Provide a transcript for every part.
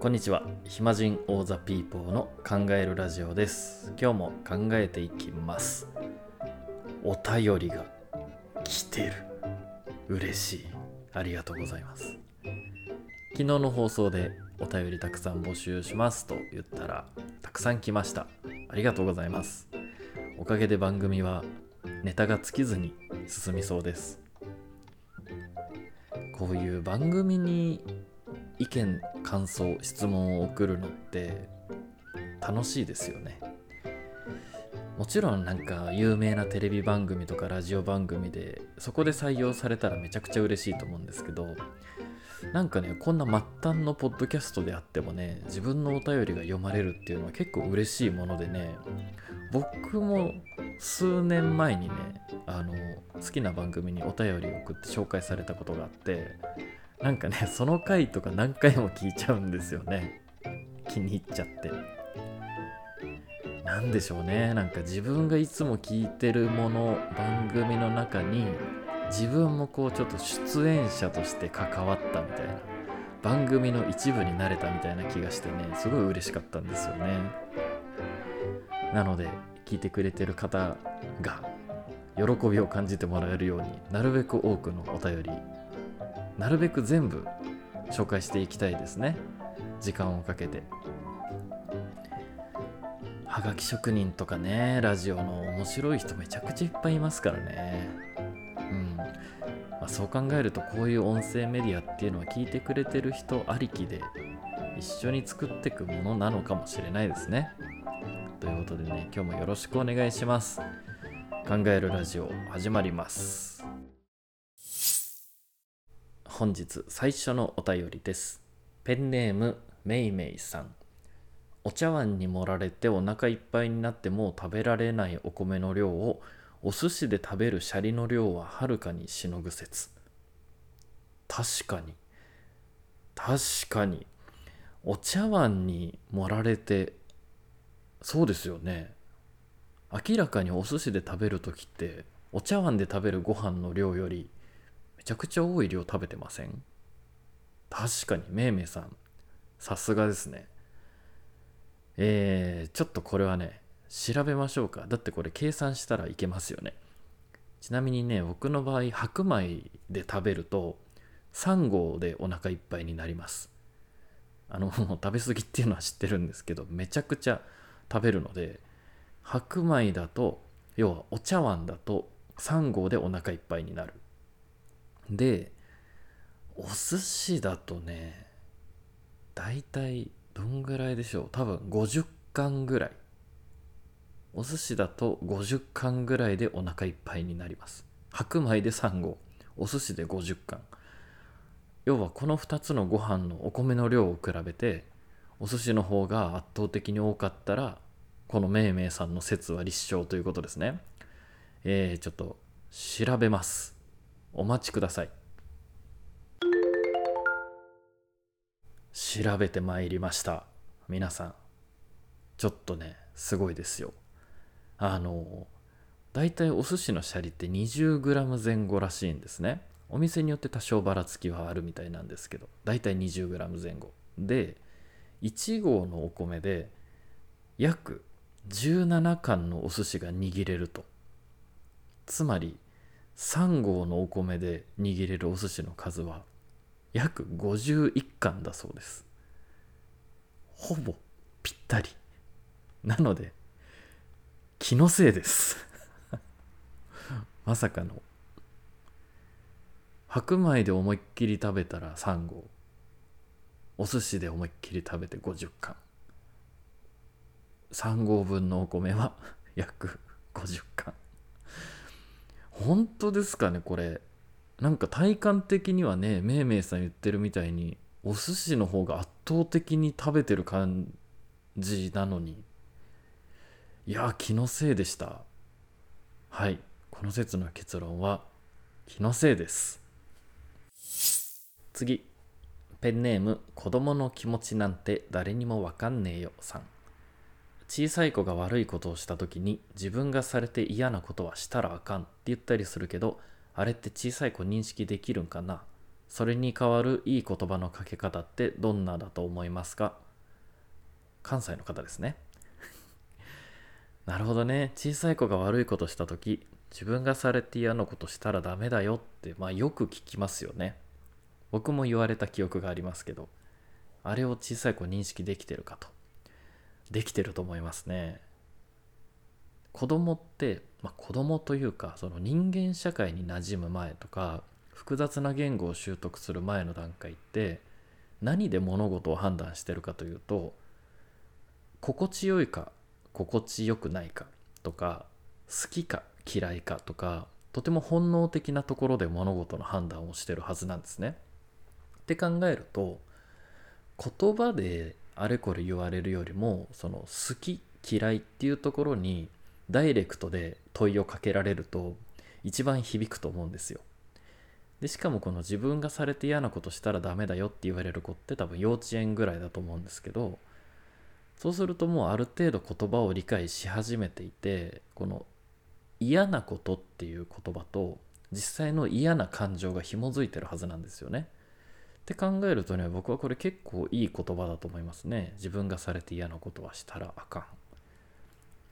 こんにちは。暇人オーザピーポーの考えるラジオです。今日も考えていきます。お便りが来てる。嬉しい。ありがとうございます。昨日の放送でお便りたくさん募集します。と言ったらたくさん来ました。ありがとうございます。おかげで番組はネタが尽きずに進みそうです。こういう番組に意見感想質問を送るのって楽しいですよね。もちろんなんか有名なテレビ番組とかラジオ番組でそこで採用されたらめちゃくちゃ嬉しいと思うんですけどなんかねこんな末端のポッドキャストであってもね自分のお便りが読まれるっていうのは結構嬉しいものでね僕も数年前にねあの好きな番組にお便りを送って紹介されたことがあってなんかね その回とか何回も聞いちゃうんですよね。気に入っちゃって。なんでしょうね。なんか自分がいつも聞いてるもの番組の中に自分もこうちょっと出演者として関わったみたいな番組の一部になれたみたいな気がしてねすごい嬉しかったんですよね。なので聞いてくれてる方が喜びを感じてもらえるようになるべく多くのお便りなるべく全部紹介していきたいですね。時間をかけて。はがき職人とかねラジオの面白い人めちゃくちゃいっぱいいますからね。うん、まあ、そう考えるとこういう音声メディアっていうのは聞いてくれてる人ありきで一緒に作ってくものなのかもしれないですね。ということでね今日もよろしくお願いします。考えるラジオ始まります。本日最初のお便りです。ペンネームめいめいさん。お茶碗に盛られてお腹いっぱいになっても食べられないお米の量をお寿司で食べるシャリの量ははるかにしのぐ説。確かに。確かに。お茶碗に盛られてそうですよね。明らかにお寿司で食べる時ってお茶碗で食べるご飯の量よりちゃくちゃ多い量食べてません？確かにめいめいさんさすがですね。えー、ちょっとこれはね調べましょうか。だってこれ計算したらいけますよね。ちなみにね僕の場合白米で食べると3合でお腹いっぱいになります。あの 食べ過ぎっていうのは知ってるんですけどめちゃくちゃ食べるので白米だと要はお茶碗だと3合でお腹いっぱいになる。でお寿司だとねだいたいどんぐらいでしょう。多分50貫ぐらい。お寿司だと50貫ぐらいでお腹いっぱいになります。白米で3合お寿司で50貫。要はこの2つのご飯のお米の量を比べてお寿司の方が圧倒的に多かったらこのめいめいさんの説は立証ということですね。えー、ちょっと調べます。お待ちください。調べてまいりました。皆さんちょっとねすごいですよ。あの大体お寿司のシャリって 20g 前後らしいんですね。お店によって多少ばらつきはあるみたいなんですけど大体 20g 前後。で1合のお米で約17貫のお寿司が握れると。つまり3合のお米で握れるお寿司の数は約51貫だそうです。ほぼぴったり。なので気のせいです。まさかの。白米で思いっきり食べたら3合。お寿司で思いっきり食べて50貫。3合分のお米は 約50貫。本当ですかねこれ。なんか体感的にはねめいめいさん言ってるみたいにお寿司の方が圧倒的に食べてる感じなのに。いや気のせいでした。はい。この説の結論は気のせいです。次。ペンネーム子供の気持ちなんて誰にもわかんねえよさん。小さい子が悪いことをした時に自分がされて嫌なことはしたらあかんって言ったりするけどあれって小さい子認識できるんかな？それに代わるいい言葉のかけ方ってどんなだと思いますか？関西の方ですね。なるほどね。小さい子が悪いことした時自分がされて嫌なことしたらダメだよって、まあ、よく聞きますよね。僕も言われた記憶がありますけどあれを小さい子認識できてるかと。できてると思いますね子供って、まあ、子供というかその人間社会に馴染む前とか複雑な言語を習得する前の段階って何で物事を判断してるかというと心地よいか心地よくないかとか好きか嫌いかとかとても本能的なところで物事の判断をしてるはずなんですね。って考えると言葉であれこれ言われるよりもその好き嫌いっていうところにダイレクトで問いをかけられると一番響くと思うんですよ。でしかもこの自分がされて嫌なことしたらダメだよって言われる子って多分幼稚園ぐらいだと思うんですけどそうするともうある程度言葉を理解し始めていてこの嫌なことっていう言葉と実際の嫌な感情が紐づいてるはずなんですよね。って考えるとね僕はこれ結構いい言葉だと思いますね。自分がされて嫌なことはしたらあかん。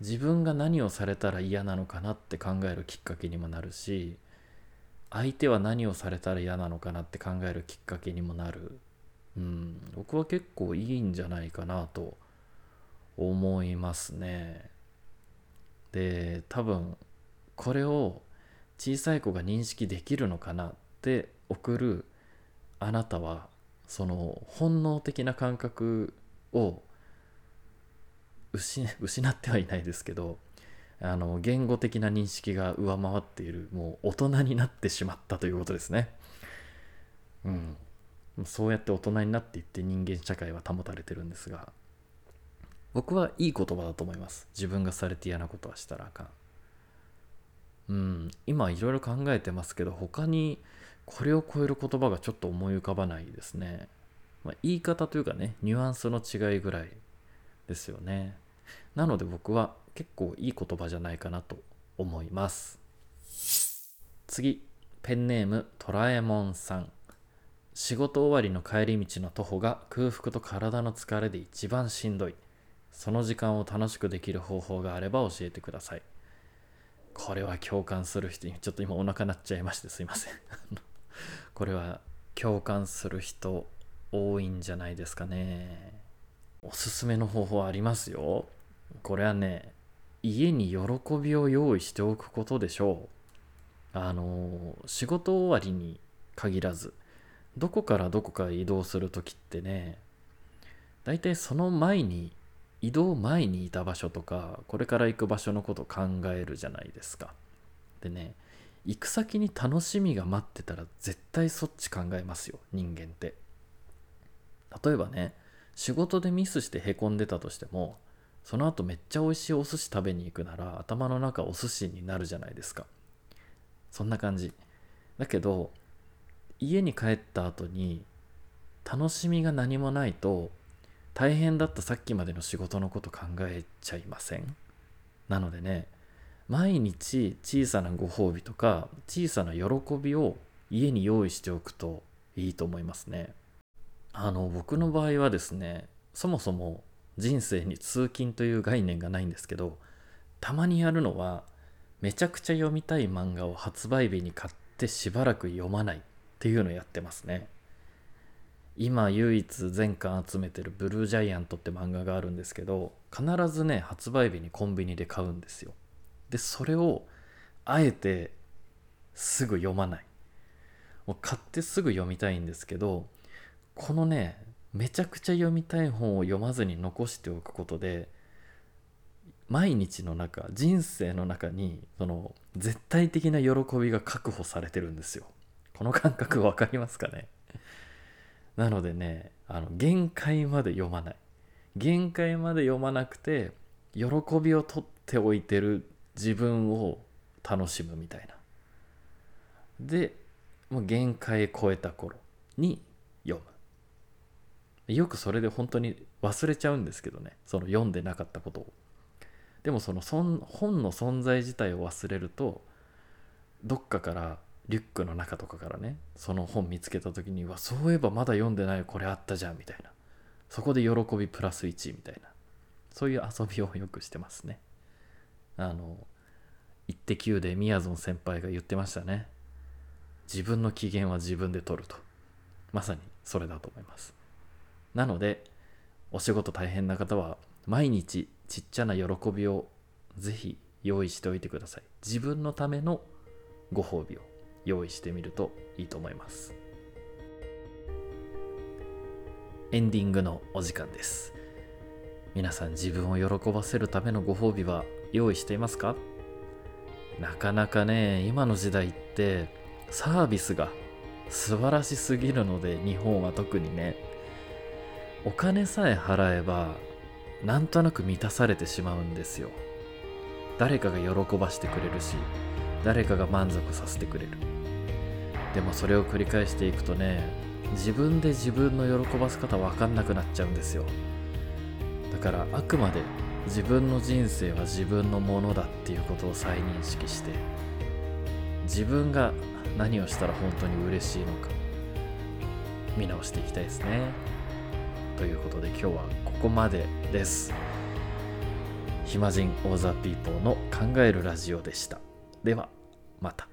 自分が何をされたら嫌なのかなって考えるきっかけにもなるし相手は何をされたら嫌なのかなって考えるきっかけにもなる。うん、僕は結構いいんじゃないかなと思いますね。で多分これを小さい子が認識できるのかなって送るあなたはその本能的な感覚を失ってはいないですけどあの言語的な認識が上回っているもう大人になってしまったということですね。うん、そうやって大人になっていって人間社会は保たれてるんですが僕はいい言葉だと思います。自分がされて嫌なことはしたらあかん。うん。今いろいろ考えてますけど他にこれを超える言葉がちょっと思い浮かばないですね、まあ、言い方というかねニュアンスの違いぐらいですよね。なので僕は結構いい言葉じゃないかなと思います。次ペンネームトラえもんさん。仕事終わりの帰り道の徒歩が空腹と体の疲れで一番しんどい。その時間を楽しくできる方法があれば教えてください。これは共感する人に、ちょっと今お腹鳴っちゃいましてすいません。これは共感する人多いんじゃないですかね。おすすめの方法ありますよ。これはね、家に喜びを用意しておくことでしょう。あの、仕事終わりに限らず、どこからどこか移動するときってね、大体その前に移動前にいた場所とかこれから行く場所のこと考えるじゃないですか。でね行く先に楽しみが待ってたら絶対そっち考えますよ人間って。例えばね仕事でミスしてへこんでたとしてもその後めっちゃ美味しいお寿司食べに行くなら頭の中お寿司になるじゃないですか。そんな感じ。だけど家に帰った後に楽しみが何もないと大変だったさっきまでの仕事のこと考えちゃいません？なのでね毎日小さなご褒美とか小さな喜びを家に用意しておくといいと思いますね。あの僕の場合はですねそもそも人生に通勤という概念がないんですけどたまにやるのはめちゃくちゃ読みたい漫画を発売日に買ってしばらく読まないっていうのをやってますね。今唯一全巻集めてる「ブルージャイアント」って漫画があるんですけど必ずね発売日にコンビニで買うんですよ。でそれをあえてすぐ読まない。もう買ってすぐ読みたいんですけどこのねめちゃくちゃ読みたい本を読まずに残しておくことで毎日の中人生の中にその絶対的な喜びが確保されてるんですよ。この感覚分かりますかね？なのでねあの限界まで読まない。限界まで読まなくて喜びを取っておいてる自分を楽しむみたいな。でもう限界超えた頃に読む。よくそれで本当に忘れちゃうんですけどね。その読んでなかったことを。でもその本の存在自体を忘れるとどっかからリュックの中とかからねその本見つけた時にはそういえばまだ読んでないこれあったじゃんみたいな。そこで喜びプラス1みたいな。そういう遊びをよくしてますね。あの「イッテ Q!」でみやぞん先輩が言ってましたね。自分の機嫌は自分で取ると。まさにそれだと思います。なのでお仕事大変な方は毎日ちっちゃな喜びをぜひ用意しておいてください。自分のためのご褒美を用意してみるといいと思います。エンディングのお時間です。皆さん自分を喜ばせるためのご褒美は用意していますか？なかなかね今の時代ってサービスが素晴らしすぎるので日本は特にね。お金さえ払えばなんとなく満たされてしまうんですよ。誰かが喜ばしてくれるし誰かが満足させてくれる。でもそれを繰り返していくとね自分で自分の喜ばせ方分かんなくなっちゃうんですよ。だからあくまで自分の人生は自分のものだっていうことを再認識して自分が何をしたら本当に嬉しいのか見直していきたいですね。ということで今日はここまでです。暇人オーザーピーポーの考えるラジオでした。ではまた。